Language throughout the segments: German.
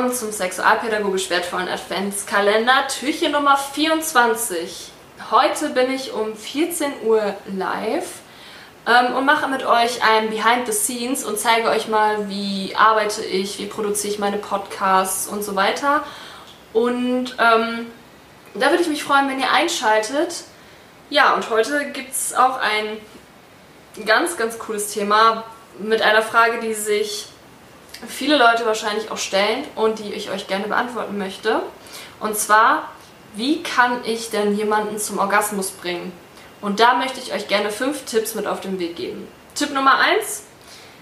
willkommen zum sexualpädagogisch wertvollen Adventskalender, Türchen Nummer 24. Heute bin ich um 14 Uhr live ähm, und mache mit euch ein Behind the Scenes und zeige euch mal, wie arbeite ich, wie produziere ich meine Podcasts und so weiter. Und ähm, da würde ich mich freuen, wenn ihr einschaltet. Ja, und heute gibt es auch ein ganz, ganz cooles Thema mit einer Frage, die sich viele Leute wahrscheinlich auch stellen und die ich euch gerne beantworten möchte. Und zwar, wie kann ich denn jemanden zum Orgasmus bringen? Und da möchte ich euch gerne fünf Tipps mit auf den Weg geben. Tipp Nummer eins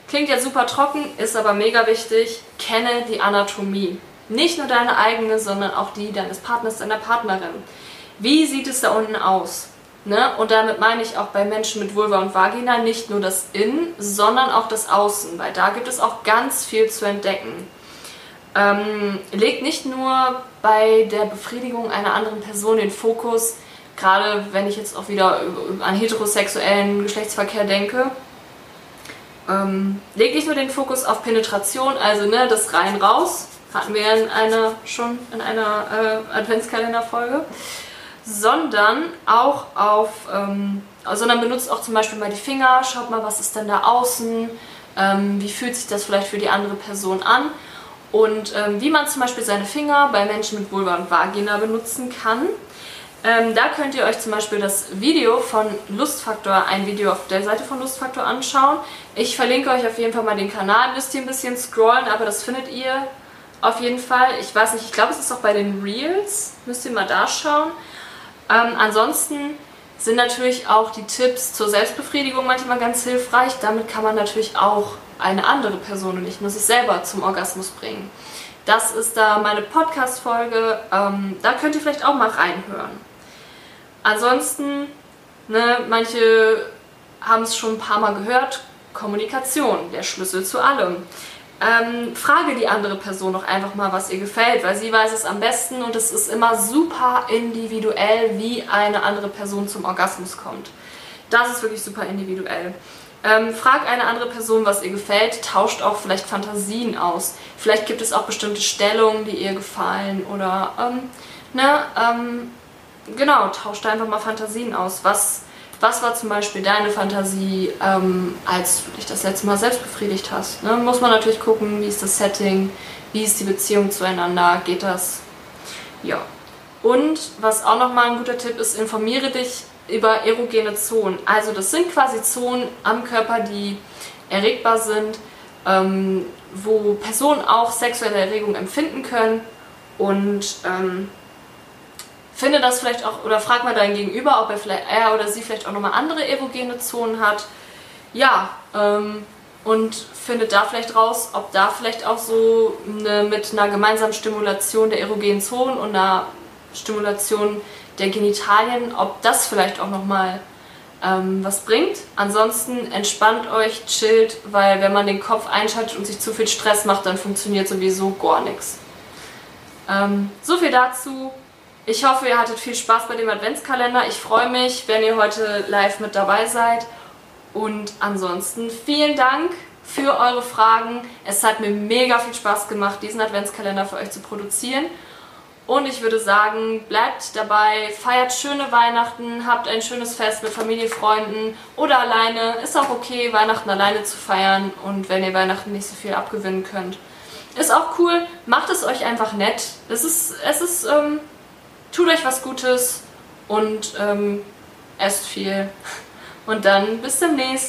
klingt jetzt super trocken, ist aber mega wichtig. Kenne die Anatomie. Nicht nur deine eigene, sondern auch die deines Partners, deiner Partnerin. Wie sieht es da unten aus? Ne? Und damit meine ich auch bei Menschen mit Vulva und Vagina nicht nur das Innen, sondern auch das Außen, weil da gibt es auch ganz viel zu entdecken. Ähm, legt nicht nur bei der Befriedigung einer anderen Person den Fokus, gerade wenn ich jetzt auch wieder an heterosexuellen Geschlechtsverkehr denke, ähm, legt nicht nur den Fokus auf Penetration, also ne, das rein-raus, hatten wir in einer, schon in einer äh, Adventskalenderfolge, sondern auch auf, ähm, sondern benutzt auch zum Beispiel mal die Finger, schaut mal, was ist denn da außen, ähm, wie fühlt sich das vielleicht für die andere Person an und ähm, wie man zum Beispiel seine Finger bei Menschen mit Vulva und Vagina benutzen kann. Ähm, da könnt ihr euch zum Beispiel das Video von Lustfaktor, ein Video auf der Seite von Lustfaktor anschauen. Ich verlinke euch auf jeden Fall mal den Kanal, müsst ihr ein bisschen scrollen, aber das findet ihr auf jeden Fall. Ich weiß nicht, ich glaube es ist auch bei den Reels, müsst ihr mal da schauen. Ähm, ansonsten sind natürlich auch die Tipps zur Selbstbefriedigung manchmal ganz hilfreich. Damit kann man natürlich auch eine andere Person und nicht nur sich selber zum Orgasmus bringen. Das ist da meine Podcast-Folge. Ähm, da könnt ihr vielleicht auch mal reinhören. Ansonsten, ne, manche haben es schon ein paar Mal gehört, Kommunikation, der Schlüssel zu allem. Ähm, frage die andere Person doch einfach mal, was ihr gefällt, weil sie weiß es am besten und es ist immer super individuell, wie eine andere Person zum Orgasmus kommt. Das ist wirklich super individuell. Ähm, frag eine andere Person, was ihr gefällt, tauscht auch vielleicht Fantasien aus. Vielleicht gibt es auch bestimmte Stellungen, die ihr gefallen oder, ähm, ne, ähm, genau, tauscht einfach mal Fantasien aus. Was was war zum Beispiel deine Fantasie, ähm, als du dich das letzte Mal selbst befriedigt hast? Ne? Muss man natürlich gucken, wie ist das Setting, wie ist die Beziehung zueinander, geht das? Ja. Und was auch nochmal ein guter Tipp ist, informiere dich über erogene Zonen. Also das sind quasi Zonen am Körper, die erregbar sind, ähm, wo Personen auch sexuelle Erregung empfinden können und ähm, finde das vielleicht auch, oder frag mal deinen Gegenüber, ob er vielleicht, er oder sie vielleicht auch nochmal andere erogene Zonen hat. Ja, ähm, und findet da vielleicht raus, ob da vielleicht auch so eine, mit einer gemeinsamen Stimulation der erogenen Zonen und einer Stimulation der Genitalien, ob das vielleicht auch nochmal ähm, was bringt. Ansonsten entspannt euch, chillt, weil wenn man den Kopf einschaltet und sich zu viel Stress macht, dann funktioniert sowieso gar nichts. Ähm, so viel dazu. Ich hoffe, ihr hattet viel Spaß bei dem Adventskalender. Ich freue mich, wenn ihr heute live mit dabei seid. Und ansonsten vielen Dank für eure Fragen. Es hat mir mega viel Spaß gemacht, diesen Adventskalender für euch zu produzieren. Und ich würde sagen, bleibt dabei, feiert schöne Weihnachten, habt ein schönes Fest mit Familie, Freunden oder alleine. Ist auch okay, Weihnachten alleine zu feiern und wenn ihr Weihnachten nicht so viel abgewinnen könnt. Ist auch cool, macht es euch einfach nett. Es ist, es ist ähm, tut euch was Gutes und ähm, esst viel. Und dann bis demnächst.